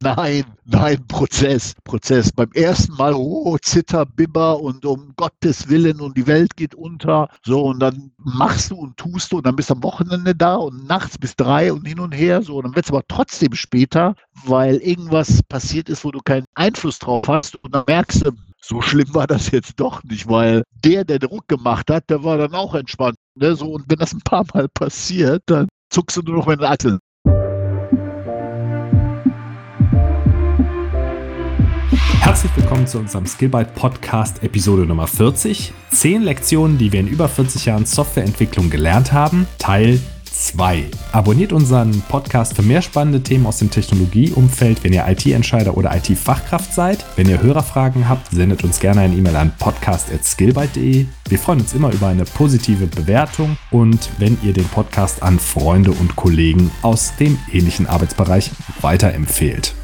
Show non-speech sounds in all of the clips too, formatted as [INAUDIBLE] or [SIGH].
Nein, nein, Prozess, Prozess. Beim ersten Mal, oh, Zitter, Bibber und um Gottes Willen und die Welt geht unter. So, und dann machst du und tust du und dann bist du am Wochenende da und nachts bis drei und hin und her. So, und dann wird es aber trotzdem später, weil irgendwas passiert ist, wo du keinen Einfluss drauf hast. Und dann merkst du, so schlimm war das jetzt doch nicht, weil der, der Druck gemacht hat, der war dann auch entspannt. Ne? So, und wenn das ein paar Mal passiert, dann zuckst du nur noch mit den Achseln. Herzlich willkommen zu unserem Skillbyte Podcast Episode Nummer 40. Zehn Lektionen, die wir in über 40 Jahren Softwareentwicklung gelernt haben, Teil 2. Abonniert unseren Podcast für mehr spannende Themen aus dem Technologieumfeld, wenn ihr IT-Entscheider oder IT-Fachkraft seid. Wenn ihr Hörerfragen habt, sendet uns gerne eine E-Mail an podcast.skillbyte.de. Wir freuen uns immer über eine positive Bewertung und wenn ihr den Podcast an Freunde und Kollegen aus dem ähnlichen Arbeitsbereich weiterempfehlt.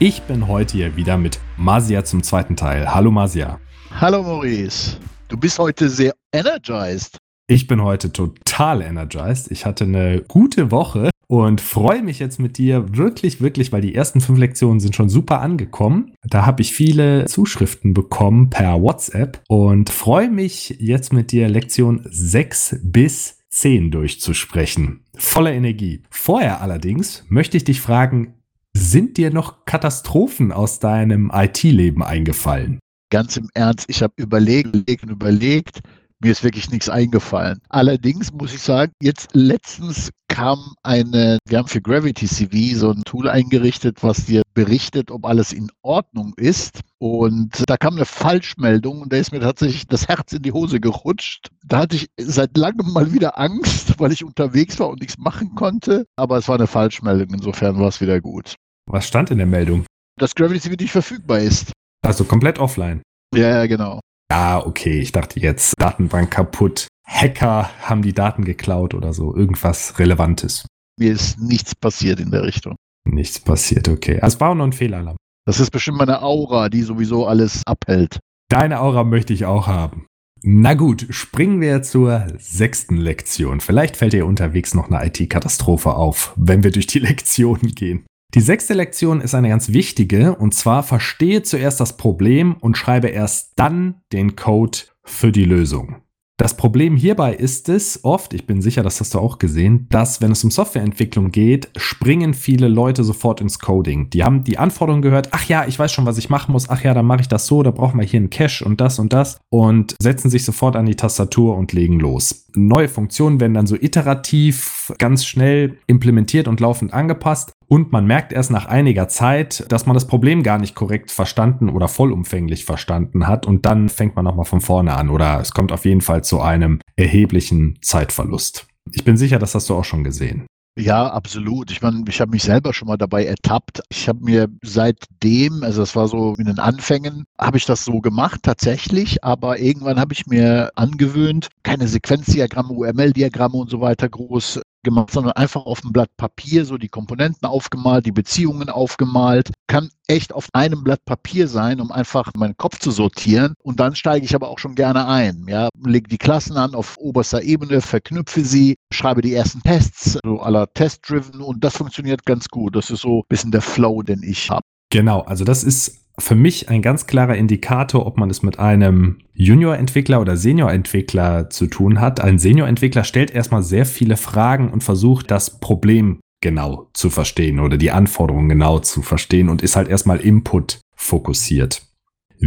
Ich bin heute hier wieder mit Masia zum zweiten Teil. Hallo Masia. Hallo Maurice. Du bist heute sehr energized. Ich bin heute total energized. Ich hatte eine gute Woche und freue mich jetzt mit dir wirklich, wirklich, weil die ersten fünf Lektionen sind schon super angekommen. Da habe ich viele Zuschriften bekommen per WhatsApp und freue mich jetzt mit dir Lektion 6 bis 10 durchzusprechen. Voller Energie. Vorher allerdings möchte ich dich fragen, sind dir noch Katastrophen aus deinem IT-Leben eingefallen? Ganz im Ernst, ich habe überlegt, überlegt überlegt. Mir ist wirklich nichts eingefallen. Allerdings muss ich sagen, jetzt letztens kam eine, wir haben für Gravity CV so ein Tool eingerichtet, was dir berichtet, ob alles in Ordnung ist. Und da kam eine Falschmeldung und da ist mir tatsächlich das Herz in die Hose gerutscht. Da hatte ich seit langem mal wieder Angst, weil ich unterwegs war und nichts machen konnte. Aber es war eine Falschmeldung, insofern war es wieder gut. Was stand in der Meldung? Dass Gravity CV nicht verfügbar ist. Also komplett offline. Ja, ja, genau. Ja, okay. Ich dachte jetzt, Datenbank kaputt. Hacker haben die Daten geklaut oder so. Irgendwas Relevantes. Mir ist nichts passiert in der Richtung. Nichts passiert, okay. Also es war noch ein Fehlalarm. Das ist bestimmt meine Aura, die sowieso alles abhält. Deine Aura möchte ich auch haben. Na gut, springen wir zur sechsten Lektion. Vielleicht fällt dir unterwegs noch eine IT-Katastrophe auf, wenn wir durch die [LAUGHS] Lektionen gehen. Die sechste Lektion ist eine ganz wichtige und zwar verstehe zuerst das Problem und schreibe erst dann den Code für die Lösung. Das Problem hierbei ist es oft, ich bin sicher, das hast du auch gesehen, dass wenn es um Softwareentwicklung geht, springen viele Leute sofort ins Coding. Die haben die Anforderungen gehört, ach ja, ich weiß schon, was ich machen muss, ach ja, dann mache ich das so, da brauchen wir hier einen Cache und das und das und setzen sich sofort an die Tastatur und legen los. Neue Funktionen werden dann so iterativ ganz schnell implementiert und laufend angepasst und man merkt erst nach einiger Zeit, dass man das Problem gar nicht korrekt verstanden oder vollumfänglich verstanden hat. Und dann fängt man nochmal von vorne an. Oder es kommt auf jeden Fall zu einem erheblichen Zeitverlust. Ich bin sicher, das hast du auch schon gesehen. Ja, absolut. Ich meine, ich habe mich selber schon mal dabei ertappt. Ich habe mir seitdem, also das war so in den Anfängen, habe ich das so gemacht tatsächlich, aber irgendwann habe ich mir angewöhnt, keine Sequenzdiagramme, UML-Diagramme und so weiter groß gemacht, sondern einfach auf dem Blatt Papier so die Komponenten aufgemalt, die Beziehungen aufgemalt. Kann echt auf einem Blatt Papier sein, um einfach meinen Kopf zu sortieren. Und dann steige ich aber auch schon gerne ein. Ja, lege die Klassen an auf oberster Ebene, verknüpfe sie, schreibe die ersten Tests, so aller Test-Driven und das funktioniert ganz gut. Das ist so ein bisschen der Flow, den ich habe. Genau, also das ist für mich ein ganz klarer Indikator, ob man es mit einem Junior-Entwickler oder Senior-Entwickler zu tun hat. Ein Senior-Entwickler stellt erstmal sehr viele Fragen und versucht das Problem genau zu verstehen oder die Anforderungen genau zu verstehen und ist halt erstmal Input fokussiert.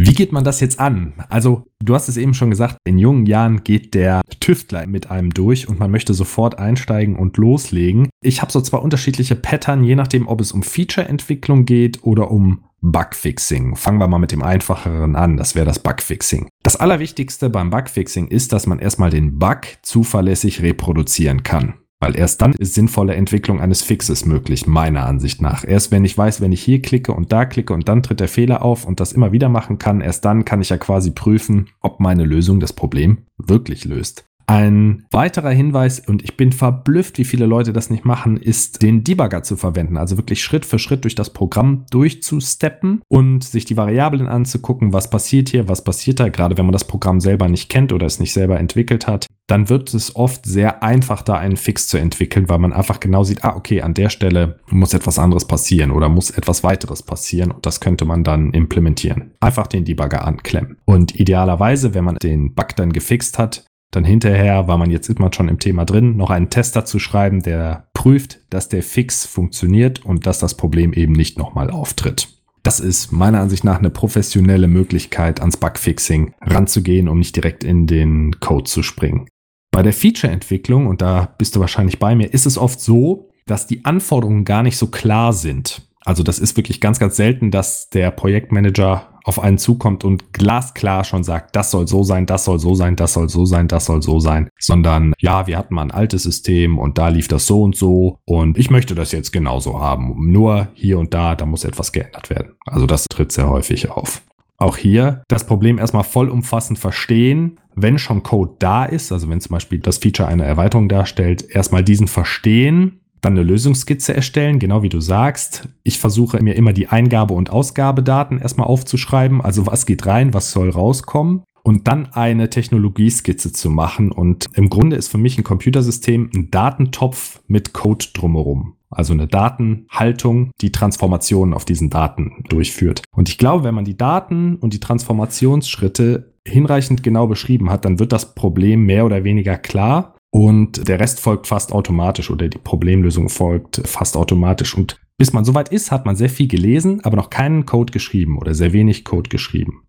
Wie geht man das jetzt an? Also, du hast es eben schon gesagt, in jungen Jahren geht der Tüftler mit einem durch und man möchte sofort einsteigen und loslegen. Ich habe so zwei unterschiedliche Pattern, je nachdem, ob es um Feature-Entwicklung geht oder um Bugfixing. Fangen wir mal mit dem einfacheren an, das wäre das Bugfixing. Das Allerwichtigste beim Bugfixing ist, dass man erstmal den Bug zuverlässig reproduzieren kann. Weil erst dann ist sinnvolle Entwicklung eines Fixes möglich, meiner Ansicht nach. Erst wenn ich weiß, wenn ich hier klicke und da klicke und dann tritt der Fehler auf und das immer wieder machen kann, erst dann kann ich ja quasi prüfen, ob meine Lösung das Problem wirklich löst. Ein weiterer Hinweis, und ich bin verblüfft, wie viele Leute das nicht machen, ist den Debugger zu verwenden. Also wirklich Schritt für Schritt durch das Programm durchzusteppen und sich die Variablen anzugucken, was passiert hier, was passiert da, gerade wenn man das Programm selber nicht kennt oder es nicht selber entwickelt hat. Dann wird es oft sehr einfach, da einen Fix zu entwickeln, weil man einfach genau sieht, ah, okay, an der Stelle muss etwas anderes passieren oder muss etwas weiteres passieren und das könnte man dann implementieren. Einfach den Debugger anklemmen. Und idealerweise, wenn man den Bug dann gefixt hat, dann hinterher, weil man jetzt immer schon im Thema drin, noch einen Tester zu schreiben, der prüft, dass der Fix funktioniert und dass das Problem eben nicht nochmal auftritt. Das ist meiner Ansicht nach eine professionelle Möglichkeit, ans Bugfixing ranzugehen, um nicht direkt in den Code zu springen. Bei der Feature-Entwicklung, und da bist du wahrscheinlich bei mir, ist es oft so, dass die Anforderungen gar nicht so klar sind. Also das ist wirklich ganz, ganz selten, dass der Projektmanager auf einen zukommt und glasklar schon sagt, das soll so sein, das soll so sein, das soll so sein, das soll so sein, sondern ja, wir hatten mal ein altes System und da lief das so und so und ich möchte das jetzt genauso haben. Nur hier und da, da muss etwas geändert werden. Also das tritt sehr häufig auf. Auch hier das Problem erstmal vollumfassend verstehen, wenn schon Code da ist, also wenn zum Beispiel das Feature eine Erweiterung darstellt, erstmal diesen verstehen dann eine Lösungsskizze erstellen, genau wie du sagst. Ich versuche mir immer die Eingabe- und Ausgabedaten erstmal aufzuschreiben, also was geht rein, was soll rauskommen und dann eine Technologieskizze zu machen. Und im Grunde ist für mich ein Computersystem ein Datentopf mit Code drumherum. Also eine Datenhaltung, die Transformationen auf diesen Daten durchführt. Und ich glaube, wenn man die Daten und die Transformationsschritte hinreichend genau beschrieben hat, dann wird das Problem mehr oder weniger klar und der Rest folgt fast automatisch oder die Problemlösung folgt fast automatisch. Und bis man soweit ist, hat man sehr viel gelesen, aber noch keinen Code geschrieben oder sehr wenig Code geschrieben.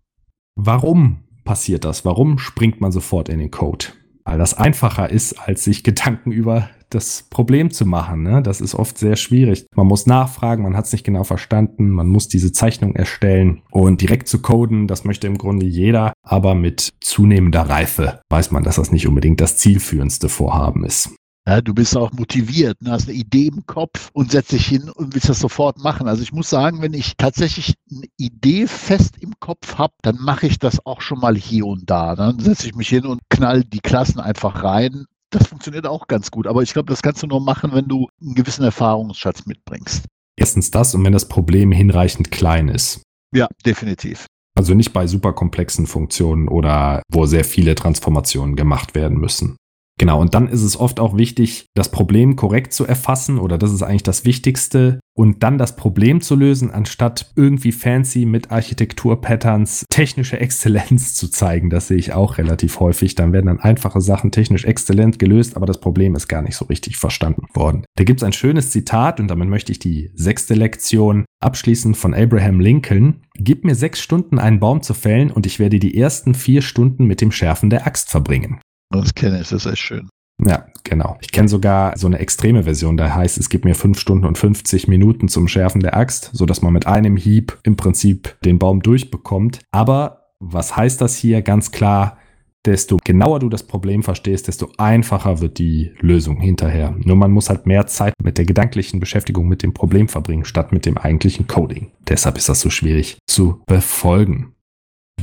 Warum passiert das? Warum springt man sofort in den Code? Weil das einfacher ist, als sich Gedanken über das Problem zu machen. Ne? Das ist oft sehr schwierig. Man muss nachfragen, man hat es nicht genau verstanden, man muss diese Zeichnung erstellen und direkt zu coden, das möchte im Grunde jeder, aber mit zunehmender Reife weiß man, dass das nicht unbedingt das zielführendste Vorhaben ist. Ja, du bist auch motiviert, ne? hast eine Idee im Kopf und setzt dich hin und willst das sofort machen. Also ich muss sagen, wenn ich tatsächlich eine Idee fest im Kopf habe, dann mache ich das auch schon mal hier und da. Dann setze ich mich hin und knall die Klassen einfach rein das funktioniert auch ganz gut. Aber ich glaube, das kannst du nur machen, wenn du einen gewissen Erfahrungsschatz mitbringst. Erstens das und wenn das Problem hinreichend klein ist. Ja, definitiv. Also nicht bei superkomplexen Funktionen oder wo sehr viele Transformationen gemacht werden müssen. Genau, und dann ist es oft auch wichtig, das Problem korrekt zu erfassen oder das ist eigentlich das Wichtigste und dann das Problem zu lösen, anstatt irgendwie fancy mit Architekturpatterns technische Exzellenz zu zeigen. Das sehe ich auch relativ häufig. Dann werden dann einfache Sachen technisch exzellent gelöst, aber das Problem ist gar nicht so richtig verstanden worden. Da gibt es ein schönes Zitat und damit möchte ich die sechste Lektion abschließen von Abraham Lincoln. Gib mir sechs Stunden einen Baum zu fällen und ich werde die ersten vier Stunden mit dem Schärfen der Axt verbringen. Das kenne ich, das ist echt schön. Ja, genau. Ich kenne sogar so eine extreme Version, da heißt es gibt mir fünf Stunden und 50 Minuten zum Schärfen der Axt, so dass man mit einem Hieb im Prinzip den Baum durchbekommt. Aber was heißt das hier? Ganz klar, desto genauer du das Problem verstehst, desto einfacher wird die Lösung hinterher. Nur man muss halt mehr Zeit mit der gedanklichen Beschäftigung mit dem Problem verbringen, statt mit dem eigentlichen Coding. Deshalb ist das so schwierig zu befolgen.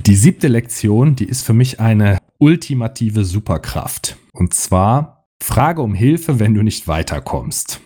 Die siebte Lektion, die ist für mich eine ultimative Superkraft. Und zwar, frage um Hilfe, wenn du nicht weiterkommst.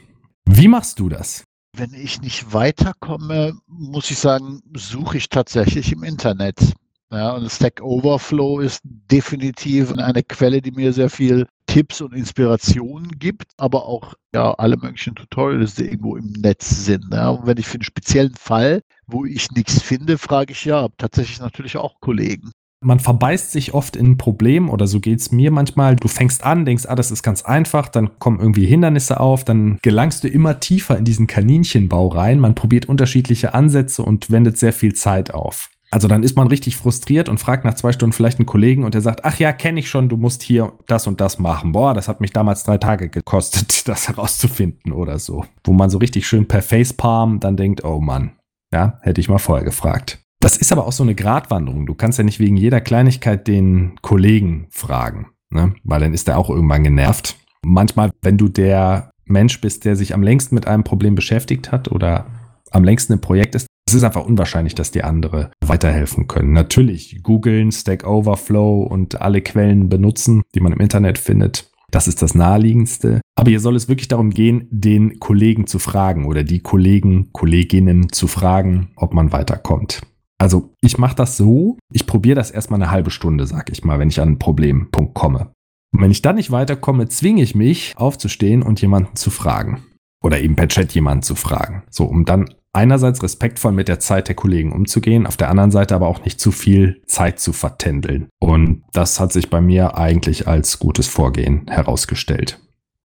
Wie machst du das? Wenn ich nicht weiterkomme, muss ich sagen, suche ich tatsächlich im Internet. Ja, und Stack Overflow ist definitiv eine Quelle, die mir sehr viel Tipps und Inspirationen gibt, aber auch ja, alle möglichen Tutorials, die irgendwo im Netz sind. Ja. Und wenn ich für einen speziellen Fall, wo ich nichts finde, frage ich ja tatsächlich natürlich auch Kollegen. Man verbeißt sich oft in ein Problem oder so geht es mir manchmal. Du fängst an, denkst, ah, das ist ganz einfach, dann kommen irgendwie Hindernisse auf, dann gelangst du immer tiefer in diesen Kaninchenbau rein. Man probiert unterschiedliche Ansätze und wendet sehr viel Zeit auf. Also dann ist man richtig frustriert und fragt nach zwei Stunden vielleicht einen Kollegen und der sagt, ach ja, kenne ich schon, du musst hier das und das machen. Boah, das hat mich damals drei Tage gekostet, [LAUGHS] das herauszufinden oder so. Wo man so richtig schön per Facepalm dann denkt, oh Mann, ja, hätte ich mal vorher gefragt. Das ist aber auch so eine Gratwanderung. Du kannst ja nicht wegen jeder Kleinigkeit den Kollegen fragen, ne? weil dann ist er auch irgendwann genervt. Manchmal, wenn du der Mensch bist, der sich am längsten mit einem Problem beschäftigt hat oder am längsten im Projekt ist, Es ist einfach unwahrscheinlich, dass die andere weiterhelfen können. Natürlich googeln, Stack Overflow und alle Quellen benutzen, die man im Internet findet. Das ist das Naheliegendste. Aber hier soll es wirklich darum gehen, den Kollegen zu fragen oder die Kollegen, Kolleginnen zu fragen, ob man weiterkommt. Also ich mache das so, ich probiere das erstmal eine halbe Stunde, sag ich mal, wenn ich an einen Problempunkt komme. Und wenn ich dann nicht weiterkomme, zwinge ich mich aufzustehen und jemanden zu fragen. Oder eben per Chat jemanden zu fragen. So, um dann einerseits respektvoll mit der Zeit der Kollegen umzugehen, auf der anderen Seite aber auch nicht zu viel Zeit zu vertändeln. Und das hat sich bei mir eigentlich als gutes Vorgehen herausgestellt.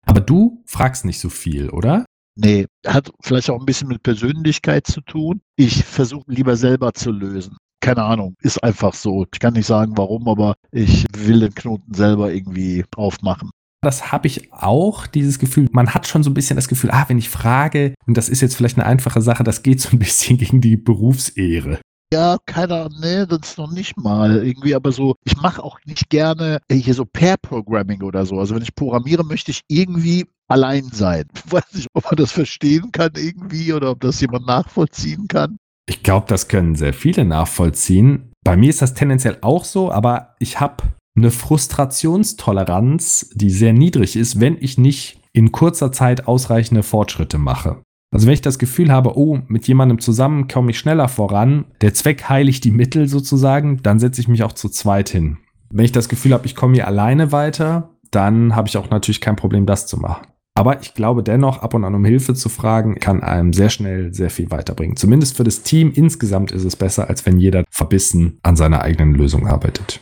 Aber du fragst nicht so viel, oder? Nee, hat vielleicht auch ein bisschen mit Persönlichkeit zu tun. Ich versuche lieber selber zu lösen. Keine Ahnung, ist einfach so. Ich kann nicht sagen, warum, aber ich will den Knoten selber irgendwie aufmachen das habe ich auch, dieses Gefühl. Man hat schon so ein bisschen das Gefühl, ah, wenn ich frage, und das ist jetzt vielleicht eine einfache Sache, das geht so ein [LAUGHS] bisschen gegen die Berufsehre. Ja, keiner, nee, das ist noch nicht mal irgendwie, aber so, ich mache auch nicht gerne hier so Pair-Programming oder so. Also wenn ich programmiere, möchte ich irgendwie allein sein. Ich [LAUGHS] weiß nicht, ob man das verstehen kann irgendwie oder ob das jemand nachvollziehen kann. Ich glaube, das können sehr viele nachvollziehen. Bei mir ist das tendenziell auch so, aber ich habe eine Frustrationstoleranz, die sehr niedrig ist, wenn ich nicht in kurzer Zeit ausreichende Fortschritte mache. Also wenn ich das Gefühl habe, oh, mit jemandem zusammen komme ich schneller voran, der Zweck heiligt die Mittel sozusagen, dann setze ich mich auch zu zweit hin. Wenn ich das Gefühl habe, ich komme hier alleine weiter, dann habe ich auch natürlich kein Problem, das zu machen. Aber ich glaube dennoch, ab und an um Hilfe zu fragen, kann einem sehr schnell sehr viel weiterbringen. Zumindest für das Team insgesamt ist es besser, als wenn jeder verbissen an seiner eigenen Lösung arbeitet.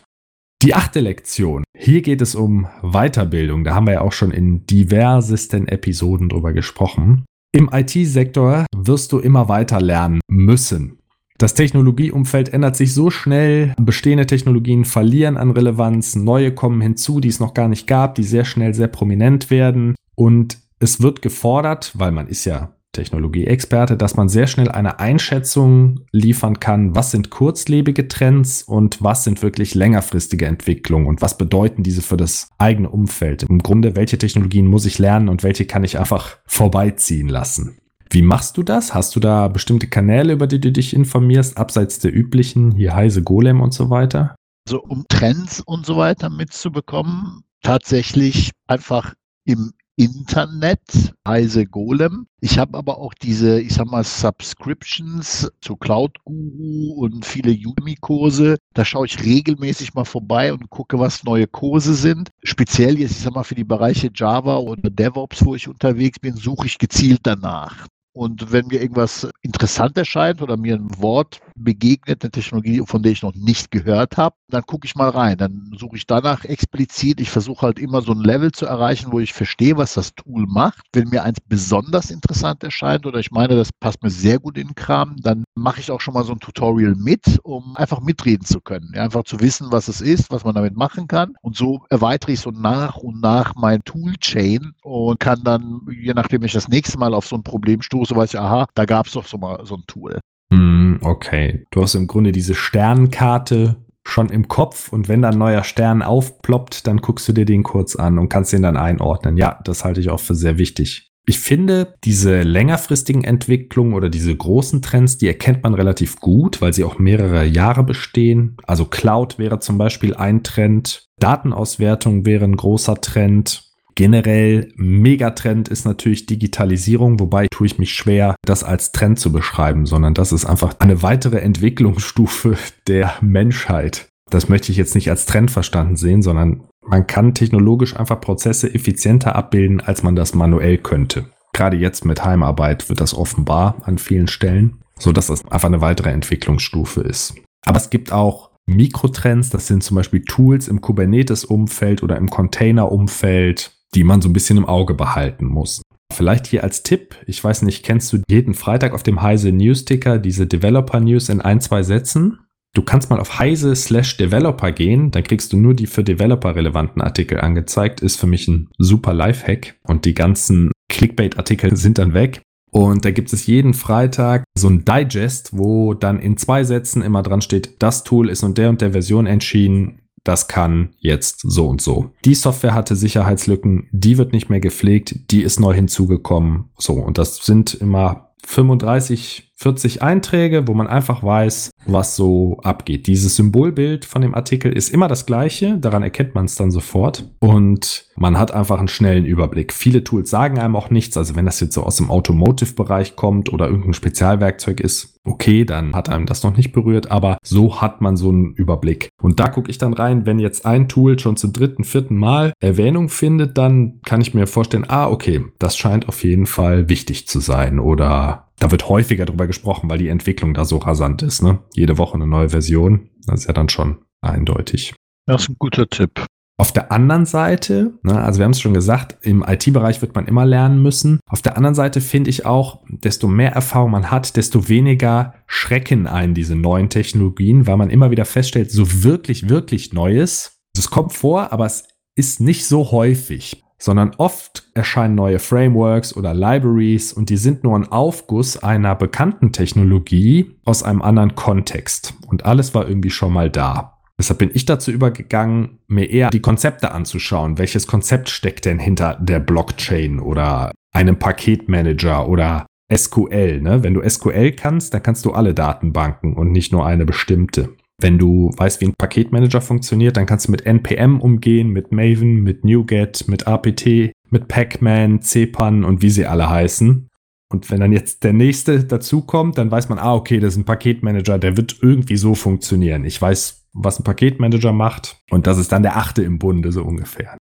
Die achte Lektion. Hier geht es um Weiterbildung. Da haben wir ja auch schon in diversesten Episoden drüber gesprochen. Im IT-Sektor wirst du immer weiter lernen müssen. Das Technologieumfeld ändert sich so schnell, bestehende Technologien verlieren an Relevanz, neue kommen hinzu, die es noch gar nicht gab, die sehr schnell sehr prominent werden und es wird gefordert, weil man ist ja Technologie-Experte, dass man sehr schnell eine Einschätzung liefern kann, was sind kurzlebige Trends und was sind wirklich längerfristige Entwicklungen und was bedeuten diese für das eigene Umfeld. Im Grunde, welche Technologien muss ich lernen und welche kann ich einfach vorbeiziehen lassen. Wie machst du das? Hast du da bestimmte Kanäle, über die du dich informierst, abseits der üblichen, hier Heise Golem und so weiter? Also um Trends und so weiter mitzubekommen, tatsächlich einfach im Internet, Heise Golem. Ich habe aber auch diese, ich sag mal, Subscriptions zu Cloud Guru und viele Udemy-Kurse. Da schaue ich regelmäßig mal vorbei und gucke, was neue Kurse sind. Speziell jetzt, ich sag mal, für die Bereiche Java oder DevOps, wo ich unterwegs bin, suche ich gezielt danach. Und wenn mir irgendwas interessant erscheint oder mir ein Wort begegnet, eine Technologie, von der ich noch nicht gehört habe, dann gucke ich mal rein. Dann suche ich danach explizit. Ich versuche halt immer so ein Level zu erreichen, wo ich verstehe, was das Tool macht. Wenn mir eins besonders interessant erscheint oder ich meine, das passt mir sehr gut in den Kram, dann mache ich auch schon mal so ein Tutorial mit, um einfach mitreden zu können. Einfach zu wissen, was es ist, was man damit machen kann. Und so erweitere ich so nach und nach mein Toolchain und kann dann, je nachdem ich das nächste Mal auf so ein Problem stoße, so weiß ich, aha, da gab es doch so mal so ein Tool. Hm, okay. Du hast im Grunde diese Sternkarte schon im Kopf und wenn da ein neuer Stern aufploppt, dann guckst du dir den kurz an und kannst den dann einordnen. Ja, das halte ich auch für sehr wichtig. Ich finde, diese längerfristigen Entwicklungen oder diese großen Trends, die erkennt man relativ gut, weil sie auch mehrere Jahre bestehen. Also Cloud wäre zum Beispiel ein Trend, Datenauswertung wäre ein großer Trend, Generell Megatrend ist natürlich Digitalisierung, wobei tue ich mich schwer, das als Trend zu beschreiben, sondern das ist einfach eine weitere Entwicklungsstufe [LAUGHS] der Menschheit. Das möchte ich jetzt nicht als Trend verstanden sehen, sondern man kann technologisch einfach Prozesse effizienter abbilden, als man das manuell könnte. Gerade jetzt mit Heimarbeit wird das offenbar an vielen Stellen, so dass das einfach eine weitere Entwicklungsstufe ist. Aber es gibt auch Mikrotrends, das sind zum Beispiel Tools im Kubernetes-Umfeld oder im Container-Umfeld, die man so ein bisschen im Auge behalten muss. Vielleicht hier als Tipp, ich weiß nicht, kennst du jeden Freitag auf dem Heise News-Ticker diese Developer News in ein, zwei Sätzen? Du kannst mal auf heise slash developer gehen, dann kriegst du nur die für Developer relevanten Artikel angezeigt. Ist für mich ein super Lifehack und die ganzen Clickbait-Artikel sind dann weg. Und da gibt es jeden Freitag so ein Digest, wo dann in zwei Sätzen immer dran steht, das Tool ist und der und der Version entschieden, das kann jetzt so und so. Die Software hatte Sicherheitslücken, die wird nicht mehr gepflegt, die ist neu hinzugekommen. So, und das sind immer 35, 40 Einträge, wo man einfach weiß, was so abgeht. Dieses Symbolbild von dem Artikel ist immer das gleiche, daran erkennt man es dann sofort und man hat einfach einen schnellen Überblick. Viele Tools sagen einem auch nichts, also wenn das jetzt so aus dem Automotive-Bereich kommt oder irgendein Spezialwerkzeug ist, okay, dann hat einem das noch nicht berührt, aber so hat man so einen Überblick. Und da gucke ich dann rein, wenn jetzt ein Tool schon zum dritten, vierten Mal Erwähnung findet, dann kann ich mir vorstellen, ah, okay, das scheint auf jeden Fall wichtig zu sein oder da wird häufiger drüber gesprochen, weil die Entwicklung da so rasant ist. Ne? Jede Woche eine neue Version. Das ist ja dann schon eindeutig. Das ist ein guter Tipp. Auf der anderen Seite, ne, also wir haben es schon gesagt, im IT-Bereich wird man immer lernen müssen. Auf der anderen Seite finde ich auch, desto mehr Erfahrung man hat, desto weniger schrecken ein diese neuen Technologien, weil man immer wieder feststellt, so wirklich, wirklich Neues. Es kommt vor, aber es ist nicht so häufig sondern oft erscheinen neue Frameworks oder Libraries und die sind nur ein Aufguss einer bekannten Technologie aus einem anderen Kontext. Und alles war irgendwie schon mal da. Deshalb bin ich dazu übergegangen, mir eher die Konzepte anzuschauen. Welches Konzept steckt denn hinter der Blockchain oder einem Paketmanager oder SQL? Ne? Wenn du SQL kannst, dann kannst du alle Datenbanken und nicht nur eine bestimmte. Wenn du weißt, wie ein Paketmanager funktioniert, dann kannst du mit NPM umgehen, mit Maven, mit NuGet, mit APT, mit Pacman, CPAN und wie sie alle heißen. Und wenn dann jetzt der nächste dazukommt, dann weiß man, ah, okay, das ist ein Paketmanager, der wird irgendwie so funktionieren. Ich weiß, was ein Paketmanager macht und das ist dann der achte im Bunde, so ungefähr.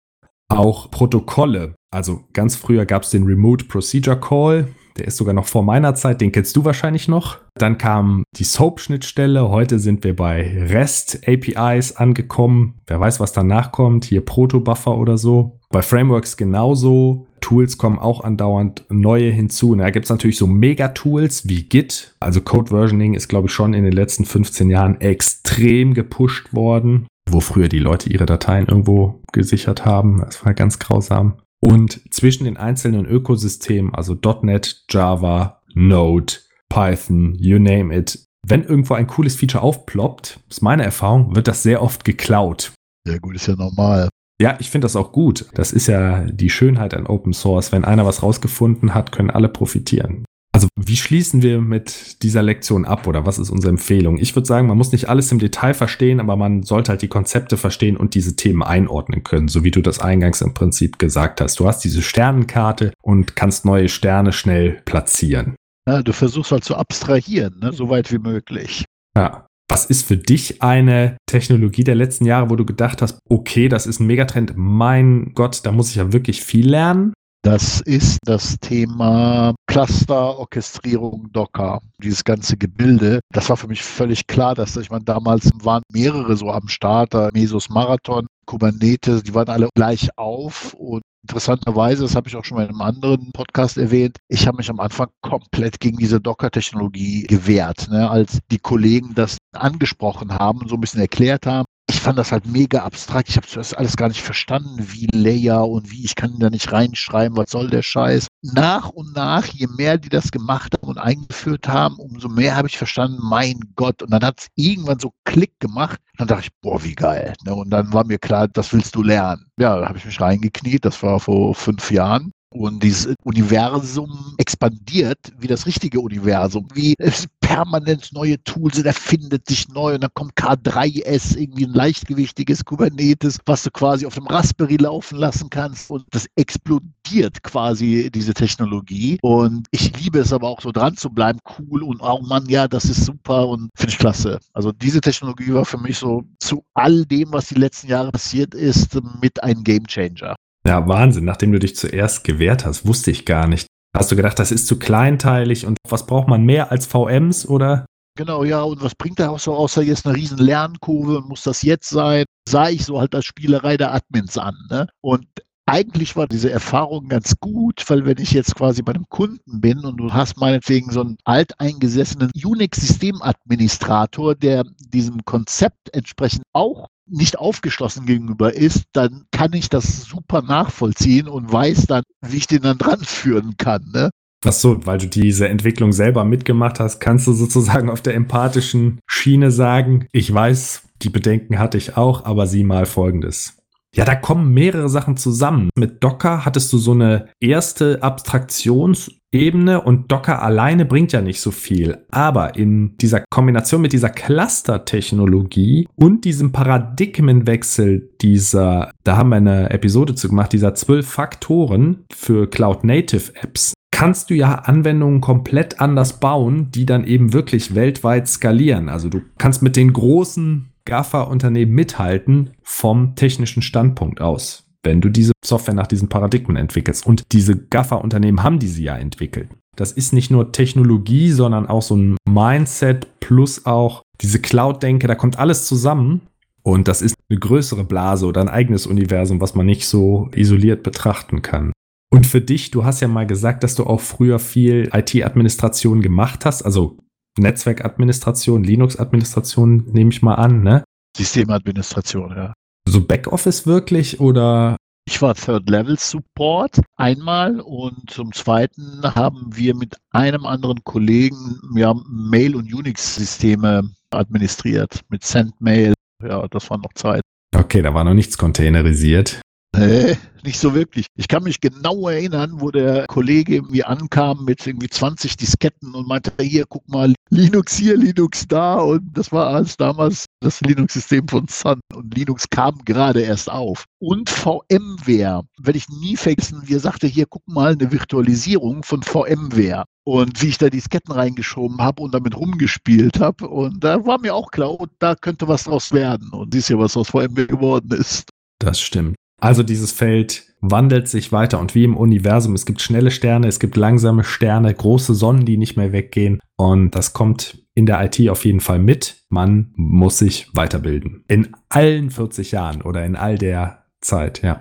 Auch Protokolle. Also ganz früher gab es den Remote Procedure Call. Der ist sogar noch vor meiner Zeit, den kennst du wahrscheinlich noch. Dann kam die SOAP-Schnittstelle. Heute sind wir bei REST-APIs angekommen. Wer weiß, was danach kommt. Hier Proto-Buffer oder so. Bei Frameworks genauso. Tools kommen auch andauernd neue hinzu. da gibt es natürlich so Mega-Tools wie Git. Also Code-Versioning ist, glaube ich, schon in den letzten 15 Jahren extrem gepusht worden wo früher die Leute ihre Dateien irgendwo gesichert haben. Das war ganz grausam. Und zwischen den einzelnen Ökosystemen, also .NET, Java, Node, Python, you name it, wenn irgendwo ein cooles Feature aufploppt, ist meine Erfahrung, wird das sehr oft geklaut. Ja gut, ist ja normal. Ja, ich finde das auch gut. Das ist ja die Schönheit an Open Source. Wenn einer was rausgefunden hat, können alle profitieren. Also wie schließen wir mit dieser Lektion ab oder was ist unsere Empfehlung? Ich würde sagen, man muss nicht alles im Detail verstehen, aber man sollte halt die Konzepte verstehen und diese Themen einordnen können, so wie du das eingangs im Prinzip gesagt hast. Du hast diese Sternenkarte und kannst neue Sterne schnell platzieren. Ja, du versuchst halt zu abstrahieren, ne? so weit wie möglich. Ja. Was ist für dich eine Technologie der letzten Jahre, wo du gedacht hast, okay, das ist ein Megatrend, mein Gott, da muss ich ja wirklich viel lernen? Das ist das Thema Cluster, Orchestrierung, Docker, dieses ganze Gebilde. Das war für mich völlig klar, dass ich meine, damals waren mehrere so am Start, Mesos Marathon, Kubernetes, die waren alle gleich auf und Interessanterweise, das habe ich auch schon mal in einem anderen Podcast erwähnt, ich habe mich am Anfang komplett gegen diese Docker-Technologie gewehrt, ne, als die Kollegen das angesprochen haben so ein bisschen erklärt haben ich fand das halt mega abstrakt. Ich habe das alles gar nicht verstanden, wie Layer und wie ich kann da nicht reinschreiben, was soll der Scheiß. Nach und nach, je mehr die das gemacht haben und eingeführt haben, umso mehr habe ich verstanden, mein Gott. Und dann hat es irgendwann so Klick gemacht. Dann dachte ich, boah, wie geil. Ne? Und dann war mir klar, das willst du lernen. Ja, da habe ich mich reingekniet. Das war vor fünf Jahren. Und dieses Universum expandiert wie das richtige Universum, wie es permanent neue Tools sind, erfindet sich neu und dann kommt K3S, irgendwie ein leichtgewichtiges Kubernetes, was du quasi auf dem Raspberry laufen lassen kannst und das explodiert quasi diese Technologie und ich liebe es aber auch so dran zu bleiben, cool und oh Mann, ja, das ist super und finde ich klasse. Also diese Technologie war für mich so zu all dem, was die letzten Jahre passiert ist, mit ein Gamechanger. Ja, Wahnsinn. Nachdem du dich zuerst gewehrt hast, wusste ich gar nicht. Hast du gedacht, das ist zu kleinteilig und was braucht man mehr als VMs oder? Genau, ja, und was bringt er auch so, außer jetzt eine riesen Lernkurve und muss das jetzt sein? Sah ich so halt als Spielerei der Admins an. Ne? Und eigentlich war diese Erfahrung ganz gut, weil wenn ich jetzt quasi bei einem Kunden bin und du hast meinetwegen so einen alteingesessenen Unix-Systemadministrator, der diesem Konzept entsprechend auch nicht aufgeschlossen gegenüber ist, dann kann ich das super nachvollziehen und weiß dann, wie ich den dann dran führen kann. Ne? Ach so, weil du diese Entwicklung selber mitgemacht hast, kannst du sozusagen auf der empathischen Schiene sagen, ich weiß, die Bedenken hatte ich auch, aber sieh mal Folgendes. Ja, da kommen mehrere Sachen zusammen. Mit Docker hattest du so eine erste Abstraktionsebene und Docker alleine bringt ja nicht so viel. Aber in dieser Kombination mit dieser Cluster-Technologie und diesem Paradigmenwechsel dieser, da haben wir eine Episode zu gemacht, dieser zwölf Faktoren für Cloud-Native-Apps, kannst du ja Anwendungen komplett anders bauen, die dann eben wirklich weltweit skalieren. Also du kannst mit den großen GAFA-Unternehmen mithalten vom technischen Standpunkt aus, wenn du diese Software nach diesen Paradigmen entwickelst. Und diese GAFA-Unternehmen haben diese ja entwickelt. Das ist nicht nur Technologie, sondern auch so ein Mindset plus auch diese Cloud-Denke, da kommt alles zusammen. Und das ist eine größere Blase oder ein eigenes Universum, was man nicht so isoliert betrachten kann. Und für dich, du hast ja mal gesagt, dass du auch früher viel IT-Administration gemacht hast, also Netzwerkadministration, Linux-Administration nehme ich mal an, ne? Systemadministration, ja. So Backoffice wirklich oder? Ich war Third-Level-Support einmal und zum Zweiten haben wir mit einem anderen Kollegen ja, Mail- und Unix-Systeme administriert mit SendMail. Ja, das war noch Zeit. Okay, da war noch nichts containerisiert. Nee, nicht so wirklich. Ich kann mich genau erinnern, wo der Kollege irgendwie ankam mit irgendwie 20 Disketten und meinte, hier, guck mal, Linux hier, Linux da. Und das war alles damals das Linux-System von Sun. Und Linux kam gerade erst auf. Und VMware, werde ich nie vergessen, wie er sagte, hier, guck mal, eine Virtualisierung von VMware. Und wie ich da Disketten reingeschoben habe und damit rumgespielt habe. Und da war mir auch klar, da könnte was draus werden. Und siehst ja, was aus VMware geworden ist. Das stimmt. Also dieses Feld wandelt sich weiter und wie im Universum, es gibt schnelle Sterne, es gibt langsame Sterne, große Sonnen, die nicht mehr weggehen und das kommt in der IT auf jeden Fall mit. Man muss sich weiterbilden. In allen 40 Jahren oder in all der Zeit, ja.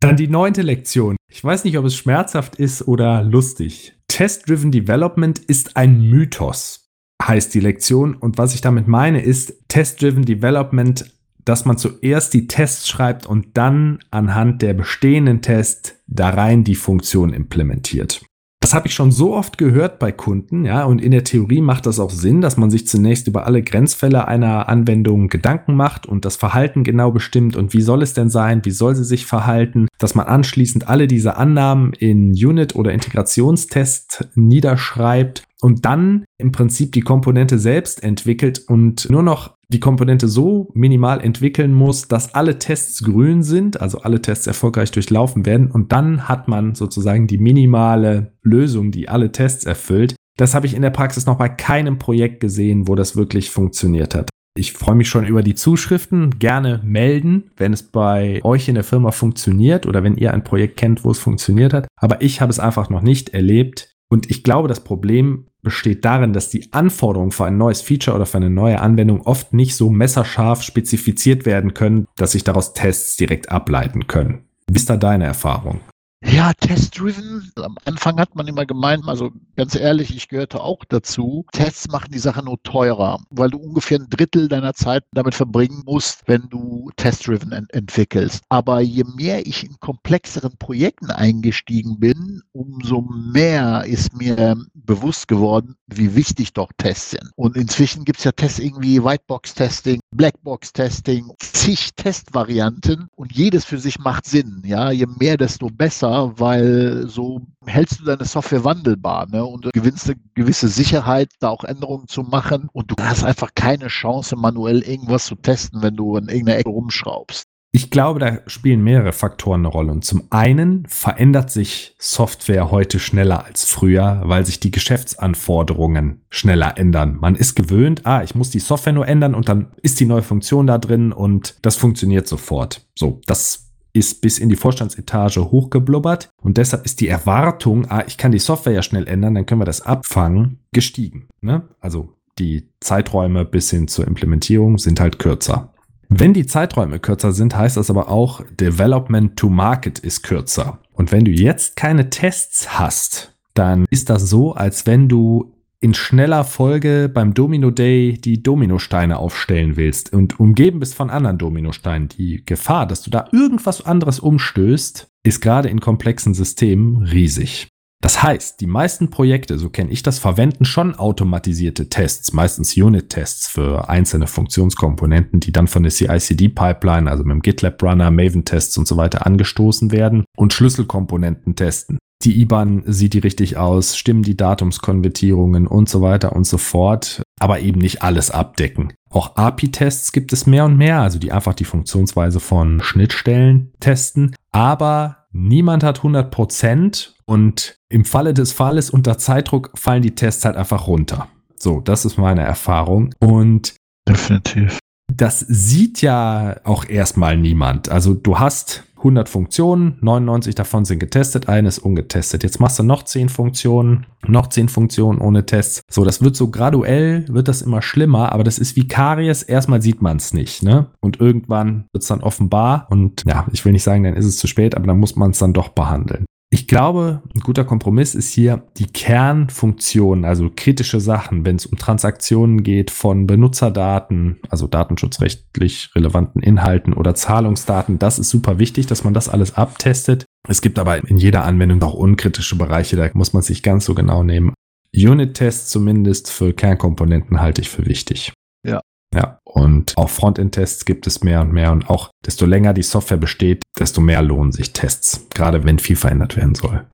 Dann die neunte Lektion. Ich weiß nicht, ob es schmerzhaft ist oder lustig. Test-Driven Development ist ein Mythos, heißt die Lektion. Und was ich damit meine, ist, Test-Driven Development dass man zuerst die Tests schreibt und dann anhand der bestehenden Tests da rein die Funktion implementiert. Das habe ich schon so oft gehört bei Kunden, ja, und in der Theorie macht das auch Sinn, dass man sich zunächst über alle Grenzfälle einer Anwendung Gedanken macht und das Verhalten genau bestimmt und wie soll es denn sein, wie soll sie sich verhalten, dass man anschließend alle diese Annahmen in Unit- oder Integrationstest niederschreibt und dann im Prinzip die Komponente selbst entwickelt und nur noch die Komponente so minimal entwickeln muss, dass alle Tests grün sind, also alle Tests erfolgreich durchlaufen werden und dann hat man sozusagen die minimale Lösung, die alle Tests erfüllt. Das habe ich in der Praxis noch bei keinem Projekt gesehen, wo das wirklich funktioniert hat. Ich freue mich schon über die Zuschriften. Gerne melden, wenn es bei euch in der Firma funktioniert oder wenn ihr ein Projekt kennt, wo es funktioniert hat. Aber ich habe es einfach noch nicht erlebt. Und ich glaube, das Problem besteht darin, dass die Anforderungen für ein neues Feature oder für eine neue Anwendung oft nicht so messerscharf spezifiziert werden können, dass sich daraus Tests direkt ableiten können. Wie ist da deine Erfahrung? Ja, Test-Driven. Am Anfang hat man immer gemeint, also ganz ehrlich, ich gehörte auch dazu. Tests machen die Sache nur teurer, weil du ungefähr ein Drittel deiner Zeit damit verbringen musst, wenn du Test-Driven ent entwickelst. Aber je mehr ich in komplexeren Projekten eingestiegen bin, umso mehr ist mir bewusst geworden, wie wichtig doch Tests sind. Und inzwischen gibt es ja Tests irgendwie Whitebox-Testing, Blackbox-Testing, zig Testvarianten und jedes für sich macht Sinn. Ja, je mehr, desto besser, weil so hältst du deine Software wandelbar ne? und gewinnst eine gewisse Sicherheit, da auch Änderungen zu machen und du hast einfach keine Chance, manuell irgendwas zu testen, wenn du in irgendeiner Ecke rumschraubst. Ich glaube, da spielen mehrere Faktoren eine Rolle. Und zum einen verändert sich Software heute schneller als früher, weil sich die Geschäftsanforderungen schneller ändern. Man ist gewöhnt, ah, ich muss die Software nur ändern und dann ist die neue Funktion da drin und das funktioniert sofort. So, das ist bis in die Vorstandsetage hochgeblubbert und deshalb ist die Erwartung, ah, ich kann die Software ja schnell ändern, dann können wir das abfangen, gestiegen. Ne? Also die Zeiträume bis hin zur Implementierung sind halt kürzer. Wenn die Zeiträume kürzer sind, heißt das aber auch, Development to Market ist kürzer. Und wenn du jetzt keine Tests hast, dann ist das so, als wenn du in schneller Folge beim Domino Day die Dominosteine aufstellen willst und umgeben bist von anderen Dominosteinen. Die Gefahr, dass du da irgendwas anderes umstößt, ist gerade in komplexen Systemen riesig. Das heißt, die meisten Projekte, so kenne ich das, verwenden schon automatisierte Tests, meistens Unit-Tests für einzelne Funktionskomponenten, die dann von der CI/CD-Pipeline, also mit dem GitLab-Runner, Maven-Tests und so weiter angestoßen werden und Schlüsselkomponenten testen. Die IBAN sieht die richtig aus, stimmen die Datumskonvertierungen und so weiter und so fort, aber eben nicht alles abdecken. Auch API-Tests gibt es mehr und mehr, also die einfach die Funktionsweise von Schnittstellen testen, aber niemand hat 100 Prozent und im Falle des Falles unter Zeitdruck fallen die Tests halt einfach runter. So, das ist meine Erfahrung. Und definitiv. Das sieht ja auch erstmal niemand. Also du hast 100 Funktionen, 99 davon sind getestet, eine ist ungetestet. Jetzt machst du noch 10 Funktionen, noch 10 Funktionen ohne Tests. So, das wird so graduell, wird das immer schlimmer, aber das ist wie Karies. Erstmal sieht man es nicht, ne? Und irgendwann wird es dann offenbar und ja, ich will nicht sagen, dann ist es zu spät, aber dann muss man es dann doch behandeln. Ich glaube, ein guter Kompromiss ist hier die Kernfunktion, also kritische Sachen, wenn es um Transaktionen geht von Benutzerdaten, also datenschutzrechtlich relevanten Inhalten oder Zahlungsdaten. Das ist super wichtig, dass man das alles abtestet. Es gibt aber in jeder Anwendung auch unkritische Bereiche, da muss man sich ganz so genau nehmen. Unit-Tests zumindest für Kernkomponenten halte ich für wichtig. Ja. Ja, und auch Frontend-Tests gibt es mehr und mehr und auch desto länger die Software besteht, desto mehr lohnen sich Tests, gerade wenn viel verändert werden soll.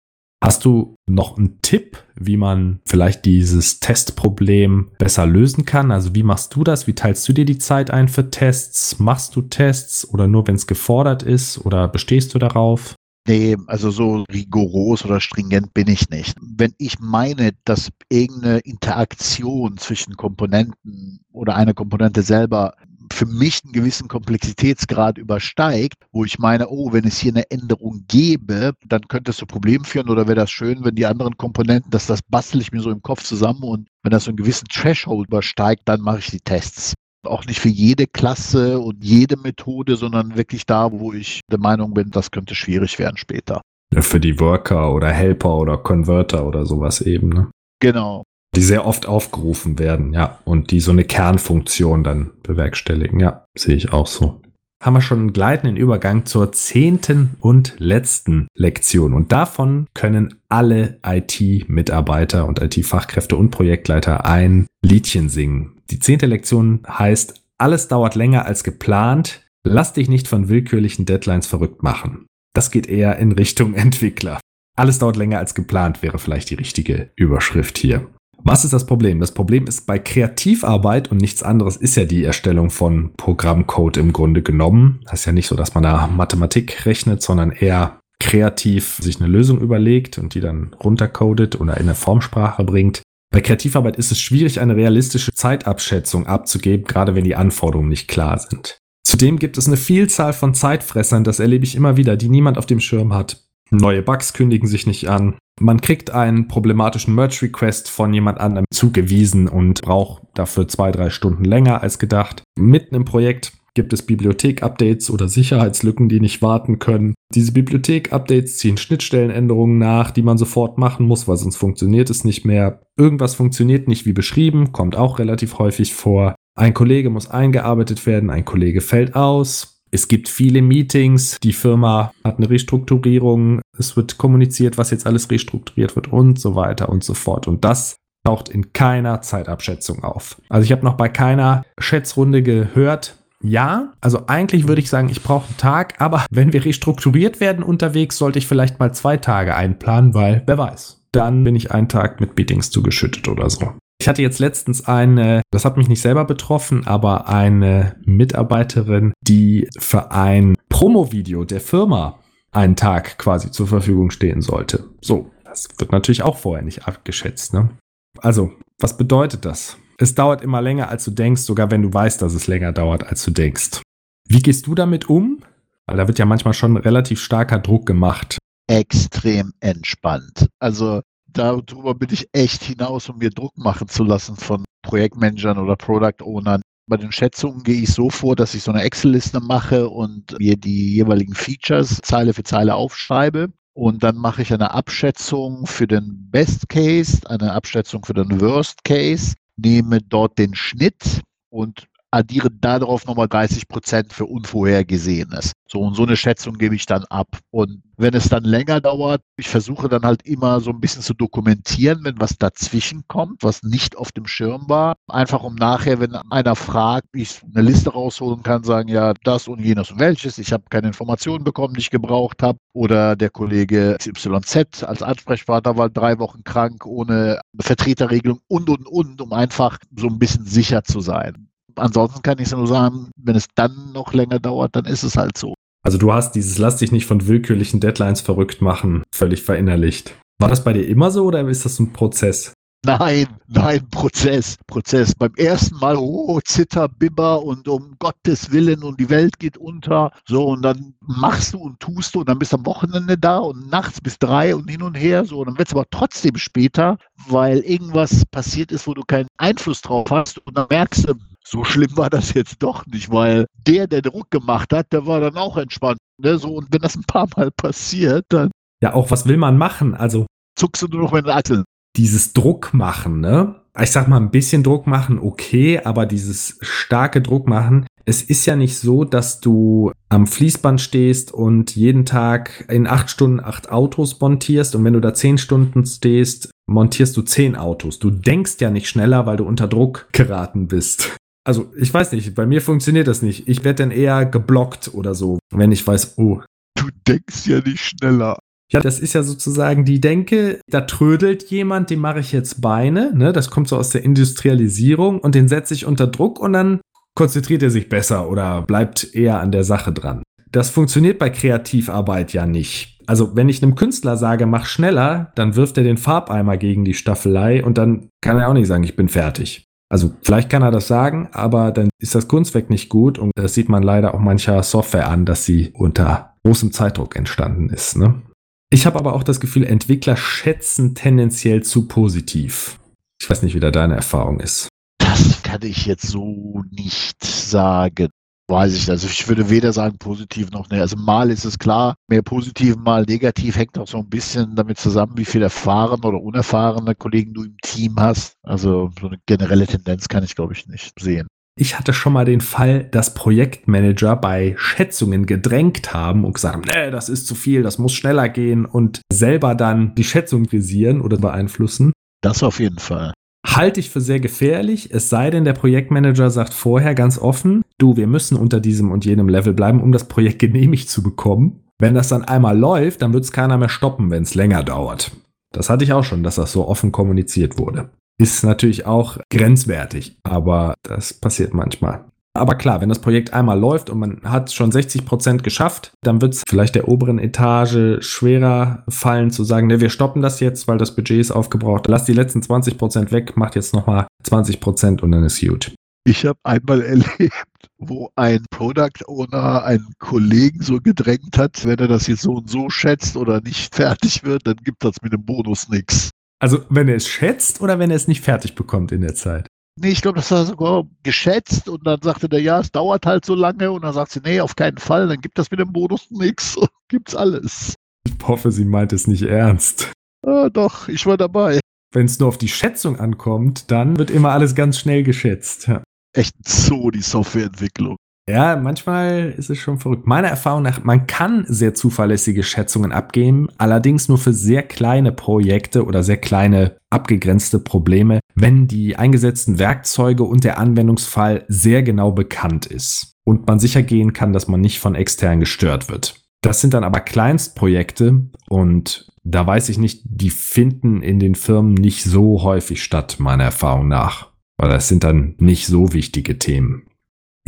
Hast du noch einen Tipp, wie man vielleicht dieses Testproblem besser lösen kann? Also wie machst du das? Wie teilst du dir die Zeit ein für Tests? Machst du Tests oder nur wenn es gefordert ist oder bestehst du darauf? Nee, also so rigoros oder stringent bin ich nicht. Wenn ich meine, dass irgendeine Interaktion zwischen Komponenten oder eine Komponente selber für mich einen gewissen Komplexitätsgrad übersteigt, wo ich meine, oh, wenn es hier eine Änderung gäbe, dann könnte es zu Problemen führen oder wäre das schön, wenn die anderen Komponenten, dass das bastel ich mir so im Kopf zusammen und wenn das so einen gewissen Threshold übersteigt, dann mache ich die Tests auch nicht für jede Klasse und jede Methode, sondern wirklich da, wo ich der Meinung bin, das könnte schwierig werden später. Für die Worker oder Helper oder Converter oder sowas eben. Ne? Genau. Die sehr oft aufgerufen werden, ja, und die so eine Kernfunktion dann bewerkstelligen. Ja, sehe ich auch so haben wir schon einen gleitenden Übergang zur zehnten und letzten Lektion. Und davon können alle IT-Mitarbeiter und IT-Fachkräfte und Projektleiter ein Liedchen singen. Die zehnte Lektion heißt, alles dauert länger als geplant. Lass dich nicht von willkürlichen Deadlines verrückt machen. Das geht eher in Richtung [LAUGHS] Entwickler. Alles dauert länger als geplant wäre vielleicht die richtige Überschrift hier. Was ist das Problem? Das Problem ist bei Kreativarbeit und nichts anderes ist ja die Erstellung von Programmcode im Grunde genommen. Das ist ja nicht so, dass man da Mathematik rechnet, sondern eher kreativ sich eine Lösung überlegt und die dann runtercodet oder in eine Formsprache bringt. Bei Kreativarbeit ist es schwierig, eine realistische Zeitabschätzung abzugeben, gerade wenn die Anforderungen nicht klar sind. Zudem gibt es eine Vielzahl von Zeitfressern, das erlebe ich immer wieder, die niemand auf dem Schirm hat. Neue Bugs kündigen sich nicht an. Man kriegt einen problematischen Merge-Request von jemand anderem zugewiesen und braucht dafür zwei, drei Stunden länger als gedacht. Mitten im Projekt gibt es Bibliothek-Updates oder Sicherheitslücken, die nicht warten können. Diese Bibliothek-Updates ziehen Schnittstellenänderungen nach, die man sofort machen muss, weil sonst funktioniert es nicht mehr. Irgendwas funktioniert nicht wie beschrieben, kommt auch relativ häufig vor. Ein Kollege muss eingearbeitet werden, ein Kollege fällt aus, es gibt viele Meetings, die Firma hat eine Restrukturierung, es wird kommuniziert, was jetzt alles restrukturiert wird und so weiter und so fort. Und das taucht in keiner Zeitabschätzung auf. Also ich habe noch bei keiner Schätzrunde gehört, ja, also eigentlich würde ich sagen, ich brauche einen Tag, aber wenn wir restrukturiert werden unterwegs, sollte ich vielleicht mal zwei Tage einplanen, weil wer weiß, dann bin ich einen Tag mit Meetings zugeschüttet oder so. Ich hatte jetzt letztens eine, das hat mich nicht selber betroffen, aber eine Mitarbeiterin, die für ein Promo-Video der Firma einen Tag quasi zur Verfügung stehen sollte. So, das wird natürlich auch vorher nicht abgeschätzt. Ne? Also, was bedeutet das? Es dauert immer länger, als du denkst, sogar wenn du weißt, dass es länger dauert, als du denkst. Wie gehst du damit um? Weil da wird ja manchmal schon relativ starker Druck gemacht. Extrem entspannt. Also darüber bin ich echt hinaus, um mir Druck machen zu lassen von Projektmanagern oder Product Ownern. Bei den Schätzungen gehe ich so vor, dass ich so eine Excel-Liste mache und mir die jeweiligen Features Zeile für Zeile aufschreibe. Und dann mache ich eine Abschätzung für den Best Case, eine Abschätzung für den Worst Case, nehme dort den Schnitt und addiere darauf nochmal 30 Prozent für Unvorhergesehenes. So und so eine Schätzung gebe ich dann ab. Und wenn es dann länger dauert, ich versuche dann halt immer so ein bisschen zu dokumentieren, wenn was dazwischen kommt, was nicht auf dem Schirm war. Einfach um nachher, wenn einer fragt, ich eine Liste rausholen kann, sagen, ja, das und jenes und welches. Ich habe keine Informationen bekommen, die ich gebraucht habe. Oder der Kollege YZ als Ansprechpartner war drei Wochen krank ohne Vertreterregelung und, und, und, um einfach so ein bisschen sicher zu sein ansonsten kann ich nur sagen, wenn es dann noch länger dauert, dann ist es halt so. Also du hast dieses Lass dich nicht von willkürlichen Deadlines verrückt machen völlig verinnerlicht. War das bei dir immer so oder ist das ein Prozess? Nein, nein, Prozess, Prozess. Beim ersten Mal, oh, Zitter, Bibber und um Gottes Willen und die Welt geht unter. So, und dann machst du und tust du und dann bist du am Wochenende da und nachts bis drei und hin und her. So, und dann wird es aber trotzdem später, weil irgendwas passiert ist, wo du keinen Einfluss drauf hast und dann merkst du, so schlimm war das jetzt doch nicht, weil der, der Druck gemacht hat, der war dann auch entspannt. Ne? So, und wenn das ein paar Mal passiert, dann. Ja, auch was will man machen? Also. Zuckst du nur noch mit den Achseln. Dieses Druck machen, ne? Ich sag mal, ein bisschen Druck machen, okay, aber dieses starke Druck machen, es ist ja nicht so, dass du am Fließband stehst und jeden Tag in acht Stunden acht Autos montierst und wenn du da zehn Stunden stehst, montierst du zehn Autos. Du denkst ja nicht schneller, weil du unter Druck geraten bist also ich weiß nicht, bei mir funktioniert das nicht. Ich werde dann eher geblockt oder so, wenn ich weiß, oh. Du denkst ja nicht schneller. Ja, das ist ja sozusagen die Denke, da trödelt jemand, dem mache ich jetzt Beine, ne? Das kommt so aus der Industrialisierung und den setze ich unter Druck und dann konzentriert er sich besser oder bleibt eher an der Sache dran. Das funktioniert bei Kreativarbeit ja nicht. Also, wenn ich einem Künstler sage, mach schneller, dann wirft er den Farbeimer gegen die Staffelei und dann kann er auch nicht sagen, ich bin fertig. Also vielleicht kann er das sagen, aber dann ist das Kunstwerk nicht gut und das sieht man leider auch mancher Software an, dass sie unter großem Zeitdruck entstanden ist. Ne? Ich habe aber auch das Gefühl, Entwickler schätzen tendenziell zu positiv. Ich weiß nicht, wie da deine Erfahrung ist. Das kann ich jetzt so nicht sagen. Weiß ich, also ich würde weder sagen positiv noch ne. Also mal ist es klar, mehr positiv, mal negativ hängt auch so ein bisschen damit zusammen, wie viel erfahrene oder unerfahrene Kollegen du im Team hast. Also so eine generelle Tendenz kann ich glaube ich nicht sehen. Ich hatte schon mal den Fall, dass Projektmanager bei Schätzungen gedrängt haben und gesagt haben, nee, das ist zu viel, das muss schneller gehen und selber dann die Schätzung visieren oder beeinflussen. Das auf jeden Fall halte ich für sehr gefährlich, es sei denn, der Projektmanager sagt vorher ganz offen, du, wir müssen unter diesem und jenem Level bleiben, um das Projekt [LAUGHS] genehmigt zu bekommen. Wenn das dann einmal läuft, dann wird es keiner mehr stoppen, wenn es länger dauert. Das hatte ich auch schon, dass das so offen kommuniziert wurde. Ist natürlich auch grenzwertig, aber das passiert manchmal. Aber klar, wenn das Projekt einmal läuft und man hat schon 60 Prozent geschafft, dann wird es vielleicht der oberen Etage schwerer fallen zu sagen, ne, wir stoppen das jetzt, weil das Budget ist aufgebraucht. Lass die letzten 20 Prozent weg, macht jetzt nochmal 20 Prozent und dann ist gut. Ich habe einmal [LAUGHS] erlebt, wo ein Product Owner einen Kollegen so gedrängt hat, wenn er das jetzt so und so schätzt oder nicht [LAUGHS] fertig wird, dann gibt das mit dem Bonus nichts. Also wenn er es schätzt oder wenn er es nicht fertig bekommt in der Zeit? Nee, ich glaube, das war sogar geschätzt und dann sagte der, ja, es dauert halt so lange und dann sagt sie, nee, auf keinen Fall, dann gibt das mit dem Bonus nichts. [LAUGHS] Gibt's alles. Ich hoffe, sie meint es nicht ernst. Ah, doch, ich war dabei. Wenn es nur auf die Schätzung ankommt, dann wird immer alles ganz schnell geschätzt. Ja. Echt so die Softwareentwicklung. Ja, manchmal ist es schon verrückt. Meiner Erfahrung nach, man kann sehr zuverlässige Schätzungen abgeben, allerdings nur für sehr kleine Projekte oder sehr kleine abgegrenzte Probleme, wenn die eingesetzten Werkzeuge und der Anwendungsfall sehr genau bekannt ist und man sicher gehen kann, dass man nicht von extern gestört wird. Das sind dann aber Kleinstprojekte und da weiß ich nicht, die finden in den Firmen nicht so häufig statt, meiner Erfahrung nach. Weil das sind dann nicht so wichtige Themen.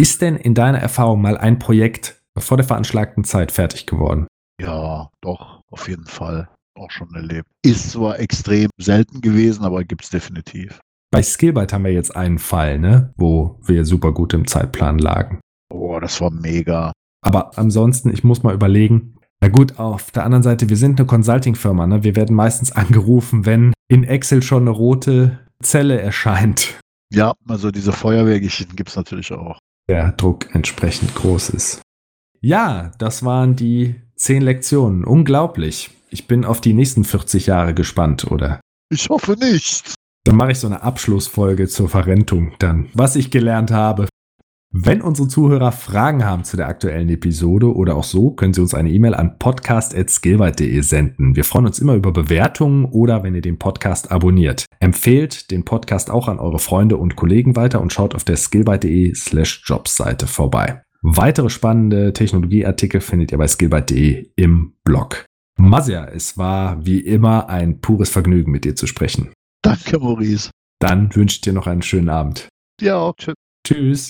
Ist denn in deiner Erfahrung mal ein Projekt vor der veranschlagten Zeit fertig geworden? Ja, doch, auf jeden Fall. Auch schon erlebt. Ist zwar extrem selten gewesen, aber gibt es definitiv. Bei Skillbyte haben wir jetzt einen Fall, ne, wo wir super gut im Zeitplan lagen. Oh, das war mega. Aber ansonsten, ich muss mal überlegen. Na gut, auf der anderen Seite, wir sind eine Consulting-Firma, ne? Wir werden meistens [LAUGHS] angerufen, wenn in Excel schon eine rote Zelle erscheint. Ja, also diese Feuerwehrgeschichten gibt es natürlich auch der Druck entsprechend groß ist. Ja, das waren die zehn Lektionen. Unglaublich. Ich bin auf die nächsten 40 Jahre gespannt, oder? Ich hoffe nicht. Dann mache ich so eine Abschlussfolge zur Verrentung dann, was ich gelernt habe. Wenn unsere Zuhörer Fragen haben zu der aktuellen Episode oder auch so, können sie uns eine E-Mail an podcast.skillbyte.de senden. Wir freuen uns immer über Bewertungen oder wenn ihr den Podcast abonniert. Empfehlt den Podcast auch an eure Freunde und Kollegen weiter und schaut auf der skillbyte.de slash jobs Seite vorbei. Weitere spannende Technologieartikel findet ihr bei skillbyte.de im Blog. Mazia, es war wie immer ein pures Vergnügen, mit dir zu sprechen. Danke, Maurice. Dann wünsche ich dir noch einen schönen Abend. Dir auch. Tschüss. Tschüss.